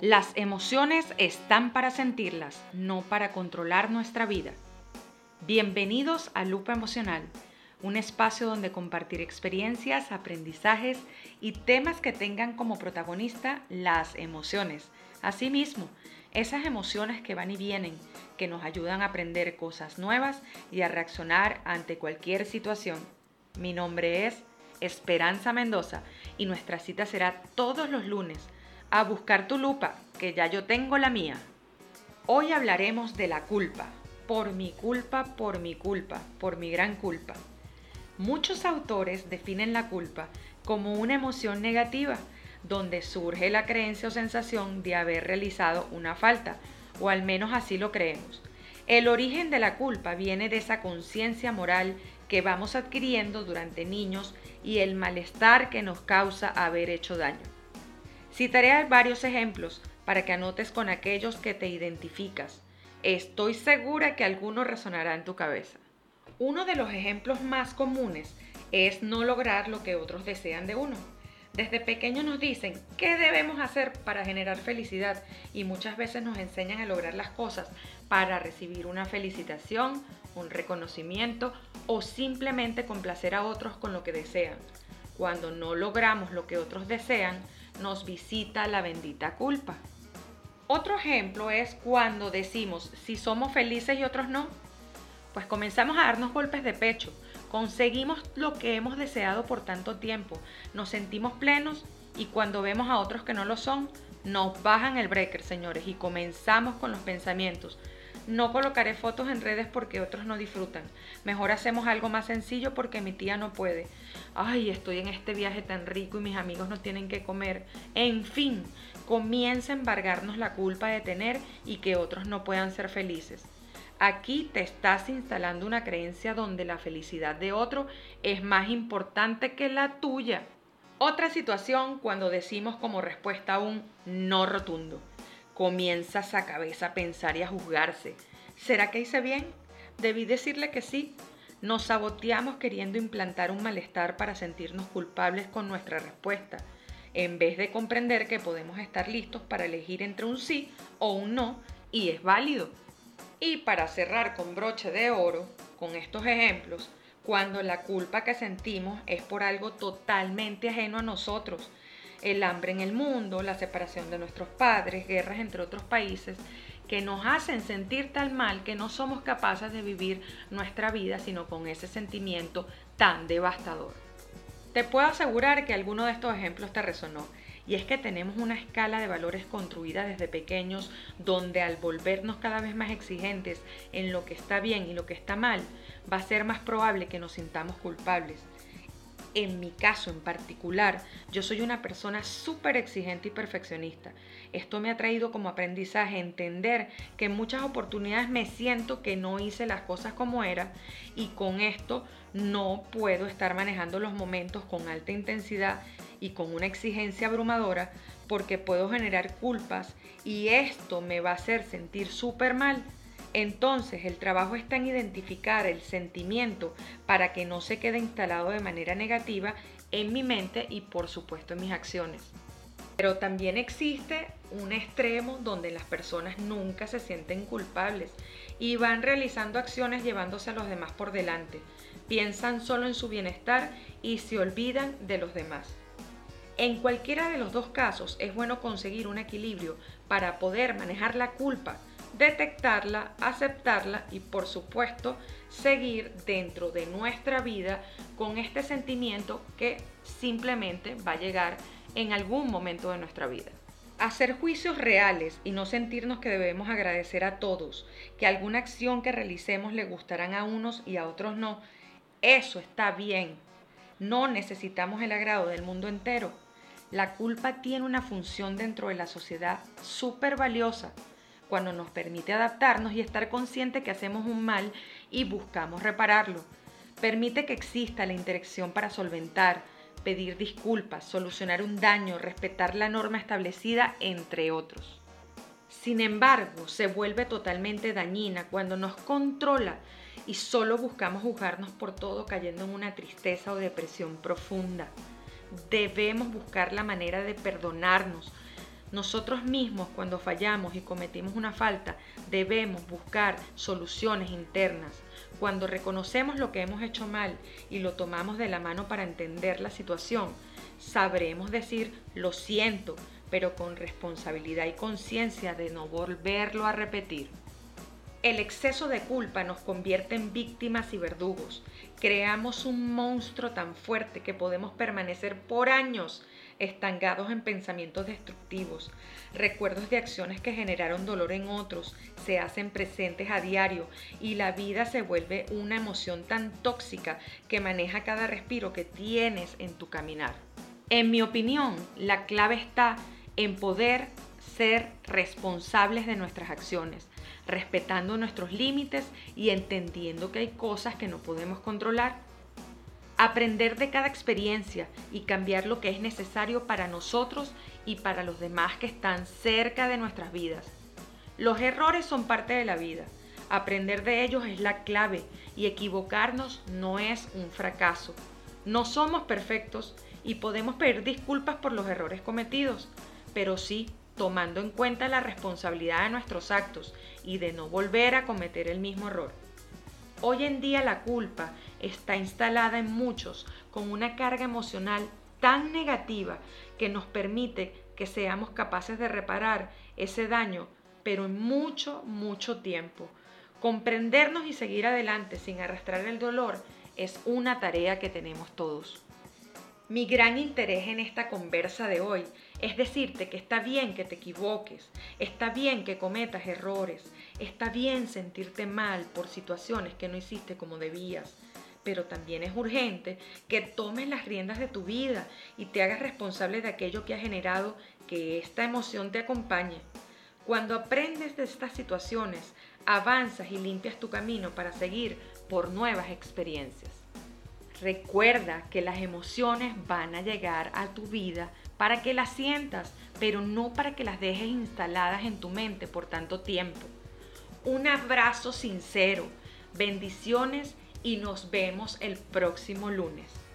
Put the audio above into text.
Las emociones están para sentirlas, no para controlar nuestra vida. Bienvenidos a Lupa Emocional, un espacio donde compartir experiencias, aprendizajes y temas que tengan como protagonista las emociones. Asimismo, esas emociones que van y vienen, que nos ayudan a aprender cosas nuevas y a reaccionar ante cualquier situación. Mi nombre es Esperanza Mendoza y nuestra cita será todos los lunes a buscar tu lupa, que ya yo tengo la mía. Hoy hablaremos de la culpa. Por mi culpa, por mi culpa, por mi gran culpa. Muchos autores definen la culpa como una emoción negativa, donde surge la creencia o sensación de haber realizado una falta, o al menos así lo creemos. El origen de la culpa viene de esa conciencia moral que vamos adquiriendo durante niños y el malestar que nos causa haber hecho daño. Citaré varios ejemplos para que anotes con aquellos que te identificas. Estoy segura que alguno resonará en tu cabeza. Uno de los ejemplos más comunes es no lograr lo que otros desean de uno. Desde pequeños nos dicen qué debemos hacer para generar felicidad y muchas veces nos enseñan a lograr las cosas para recibir una felicitación, un reconocimiento o simplemente complacer a otros con lo que desean. Cuando no logramos lo que otros desean, nos visita la bendita culpa. Otro ejemplo es cuando decimos si somos felices y otros no, pues comenzamos a darnos golpes de pecho, conseguimos lo que hemos deseado por tanto tiempo, nos sentimos plenos y cuando vemos a otros que no lo son, nos bajan el breaker, señores, y comenzamos con los pensamientos. No colocaré fotos en redes porque otros no disfrutan. Mejor hacemos algo más sencillo porque mi tía no puede. Ay, estoy en este viaje tan rico y mis amigos no tienen que comer. En fin, comienza a embargarnos la culpa de tener y que otros no puedan ser felices. Aquí te estás instalando una creencia donde la felicidad de otro es más importante que la tuya. Otra situación cuando decimos como respuesta a un no rotundo. Comienzas a cabeza a pensar y a juzgarse. ¿Será que hice bien? Debí decirle que sí. Nos saboteamos queriendo implantar un malestar para sentirnos culpables con nuestra respuesta, en vez de comprender que podemos estar listos para elegir entre un sí o un no, y es válido. Y para cerrar con broche de oro, con estos ejemplos, cuando la culpa que sentimos es por algo totalmente ajeno a nosotros, el hambre en el mundo, la separación de nuestros padres, guerras entre otros países, que nos hacen sentir tal mal que no somos capaces de vivir nuestra vida sino con ese sentimiento tan devastador. Te puedo asegurar que alguno de estos ejemplos te resonó y es que tenemos una escala de valores construida desde pequeños donde al volvernos cada vez más exigentes en lo que está bien y lo que está mal, va a ser más probable que nos sintamos culpables en mi caso en particular, yo soy una persona súper exigente y perfeccionista. Esto me ha traído como aprendizaje entender que en muchas oportunidades me siento que no hice las cosas como era y con esto no puedo estar manejando los momentos con alta intensidad y con una exigencia abrumadora porque puedo generar culpas y esto me va a hacer sentir súper mal entonces el trabajo está en identificar el sentimiento para que no se quede instalado de manera negativa en mi mente y por supuesto en mis acciones. Pero también existe un extremo donde las personas nunca se sienten culpables y van realizando acciones llevándose a los demás por delante. Piensan solo en su bienestar y se olvidan de los demás. En cualquiera de los dos casos es bueno conseguir un equilibrio para poder manejar la culpa detectarla, aceptarla y por supuesto seguir dentro de nuestra vida con este sentimiento que simplemente va a llegar en algún momento de nuestra vida. Hacer juicios reales y no sentirnos que debemos agradecer a todos, que alguna acción que realicemos le gustarán a unos y a otros no, eso está bien. No necesitamos el agrado del mundo entero. La culpa tiene una función dentro de la sociedad súper valiosa cuando nos permite adaptarnos y estar consciente que hacemos un mal y buscamos repararlo. Permite que exista la interacción para solventar, pedir disculpas, solucionar un daño, respetar la norma establecida, entre otros. Sin embargo, se vuelve totalmente dañina cuando nos controla y solo buscamos juzgarnos por todo cayendo en una tristeza o depresión profunda. Debemos buscar la manera de perdonarnos, Nosotros mismos cuando fallamos y cometimos una falta debemos buscar soluciones internas. Cuando reconocemos lo que hemos hecho mal y lo tomamos de la mano para entender la situación, sabremos decir lo siento, pero con responsabilidad y conciencia de no volverlo a repetir. El exceso de culpa nos convierte en víctimas y verdugos. Creamos un monstruo tan fuerte que podemos permanecer por años estancados en pensamientos destructivos. Recuerdos de acciones que generaron dolor en otros se hacen presentes a diario y la vida se vuelve una emoción tan tóxica que maneja cada respiro que tienes en tu caminar. En mi opinión, la clave está en poder ser responsables de nuestras acciones, respetando nuestros límites y entendiendo que hay cosas que no podemos controlar. Aprender de cada experiencia y cambiar lo que es necesario para nosotros y para los demás que están cerca de nuestras vidas. Los errores son parte de la vida. Aprender de ellos es la clave y equivocarnos no es un fracaso. No somos perfectos y podemos pedir disculpas por los errores cometidos, pero sí tomando en cuenta la responsabilidad de nuestros actos y de no volver a cometer el mismo error. Hoy en día la culpa está instalada en muchos con una carga emocional tan negativa que nos permite que seamos capaces de reparar ese daño, pero en mucho, mucho tiempo. Comprendernos y seguir adelante sin arrastrar el dolor es una tarea que tenemos todos. Mi gran interés en esta conversa de hoy es decirte que está bien que te equivoques, está bien que cometas errores, está bien sentirte mal por situaciones que no hiciste como debías, pero también es urgente que tomes las riendas de tu vida y te hagas responsable de aquello que ha generado que esta emoción te acompañe. Cuando aprendes de estas situaciones, avanzas y limpias tu camino para seguir por nuevas experiencias. Recuerda que las emociones van a llegar a tu vida para que las sientas, pero no para que las dejes instaladas en tu mente por tanto tiempo. Un abrazo sincero, bendiciones y nos vemos el próximo lunes.